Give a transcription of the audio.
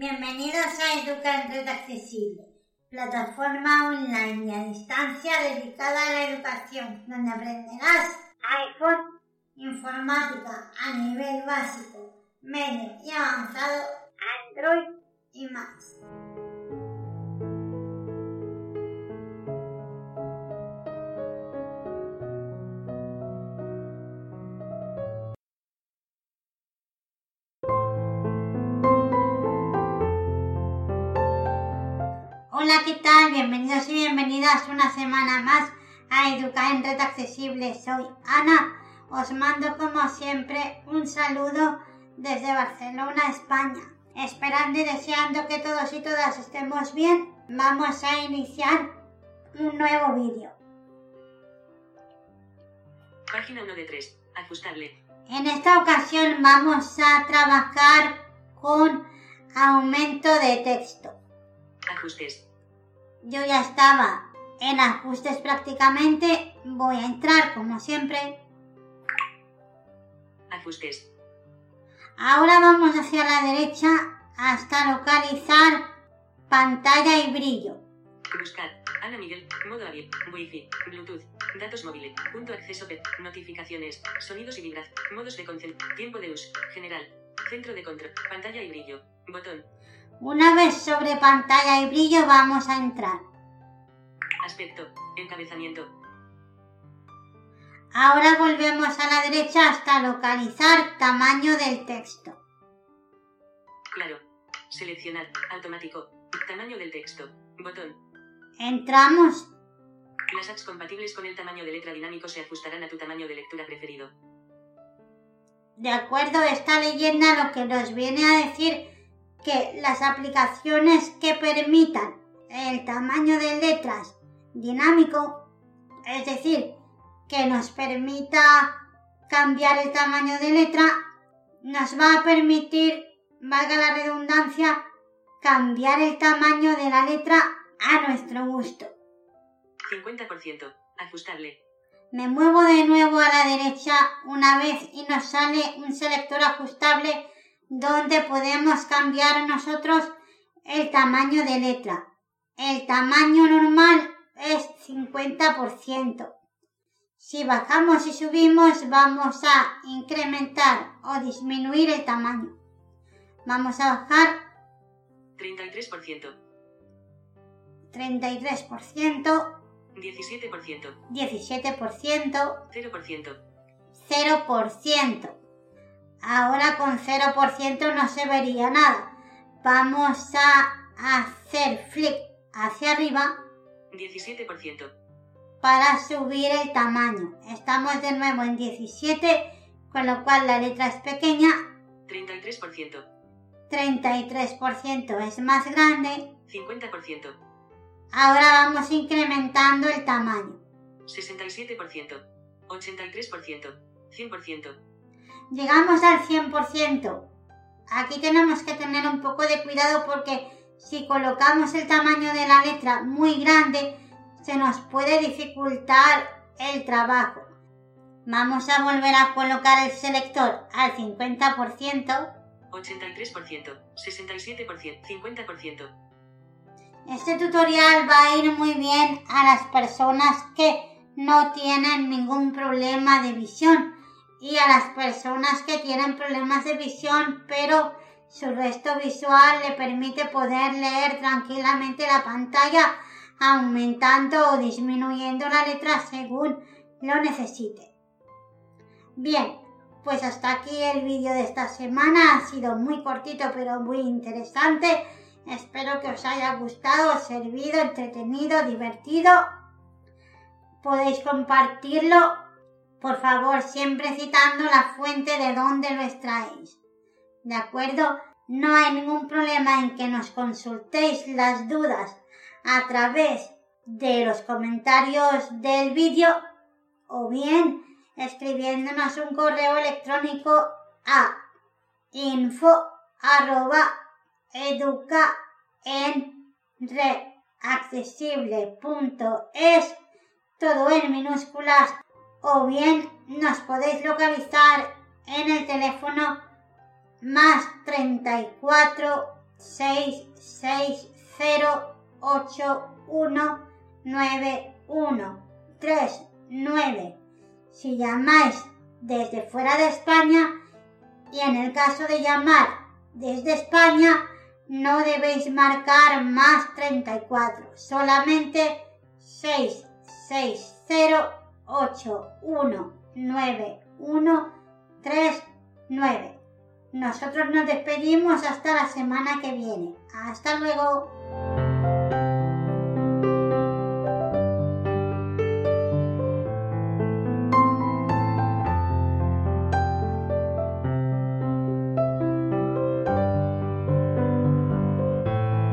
Bienvenidos a Educa en Red Accesible, plataforma online y a distancia dedicada a la educación, donde aprenderás iPhone, informática a nivel básico, medio y avanzado, Android y más. Hola, ¿qué tal? Bienvenidos y bienvenidas una semana más a Educar en Red Accesible. Soy Ana. Os mando como siempre un saludo desde Barcelona, España. Esperando y deseando que todos y todas estemos bien, vamos a iniciar un nuevo vídeo. Página 1 de 3. Ajustable. En esta ocasión vamos a trabajar con aumento de texto. Ajustes. Yo ya estaba en ajustes prácticamente. Voy a entrar como siempre. Ajustes. Ahora vamos hacia la derecha hasta localizar pantalla y brillo. Buscar. Ana Miguel. Modo abierto. Wi-Fi. Bluetooth. Datos móviles. Punto acceso. Notificaciones. Sonidos y vibración. Modos de concentración. Tiempo de uso. General. Centro de control. Pantalla y brillo. Botón. Una vez sobre pantalla y brillo vamos a entrar. Aspecto. Encabezamiento. Ahora volvemos a la derecha hasta localizar tamaño del texto. Claro. Seleccionar. Automático. Tamaño del texto. Botón. Entramos. Las apps compatibles con el tamaño de letra dinámico se ajustarán a tu tamaño de lectura preferido. De acuerdo, esta leyenda lo que nos viene a decir que las aplicaciones que permitan el tamaño de letras dinámico, es decir, que nos permita cambiar el tamaño de letra, nos va a permitir, valga la redundancia, cambiar el tamaño de la letra a nuestro gusto. 50%. Ajustable. Me muevo de nuevo a la derecha una vez y nos sale un selector ajustable donde podemos cambiar nosotros el tamaño de letra. El tamaño normal es 50%. Si bajamos y subimos vamos a incrementar o disminuir el tamaño. Vamos a bajar 33%. 33%, 17%. 17%, 0%. 0%. Ahora con 0% no se vería nada. Vamos a hacer flick hacia arriba 17%. para subir el tamaño. Estamos de nuevo en 17, con lo cual la letra es pequeña. 33%. 33% es más grande. 50%. Ahora vamos incrementando el tamaño. 67%. 83%. 100%. Llegamos al 100%. Aquí tenemos que tener un poco de cuidado porque si colocamos el tamaño de la letra muy grande, se nos puede dificultar el trabajo. Vamos a volver a colocar el selector al 50%. 83%. 67%. 50%. Este tutorial va a ir muy bien a las personas que no tienen ningún problema de visión y a las personas que tienen problemas de visión pero su resto visual le permite poder leer tranquilamente la pantalla aumentando o disminuyendo la letra según lo necesite. Bien, pues hasta aquí el vídeo de esta semana. Ha sido muy cortito pero muy interesante. Espero que os haya gustado, servido, entretenido, divertido. Podéis compartirlo, por favor, siempre citando la fuente de donde lo extraéis. ¿De acuerdo? No hay ningún problema en que nos consultéis las dudas a través de los comentarios del vídeo o bien escribiéndonos un correo electrónico a info todo en minúsculas o bien nos podéis localizar en el teléfono más 34 660819139. Si llamáis desde fuera de España y en el caso de llamar desde España no debéis marcar más 34, solamente 660819139. Nosotros nos despedimos hasta la semana que viene. Hasta luego.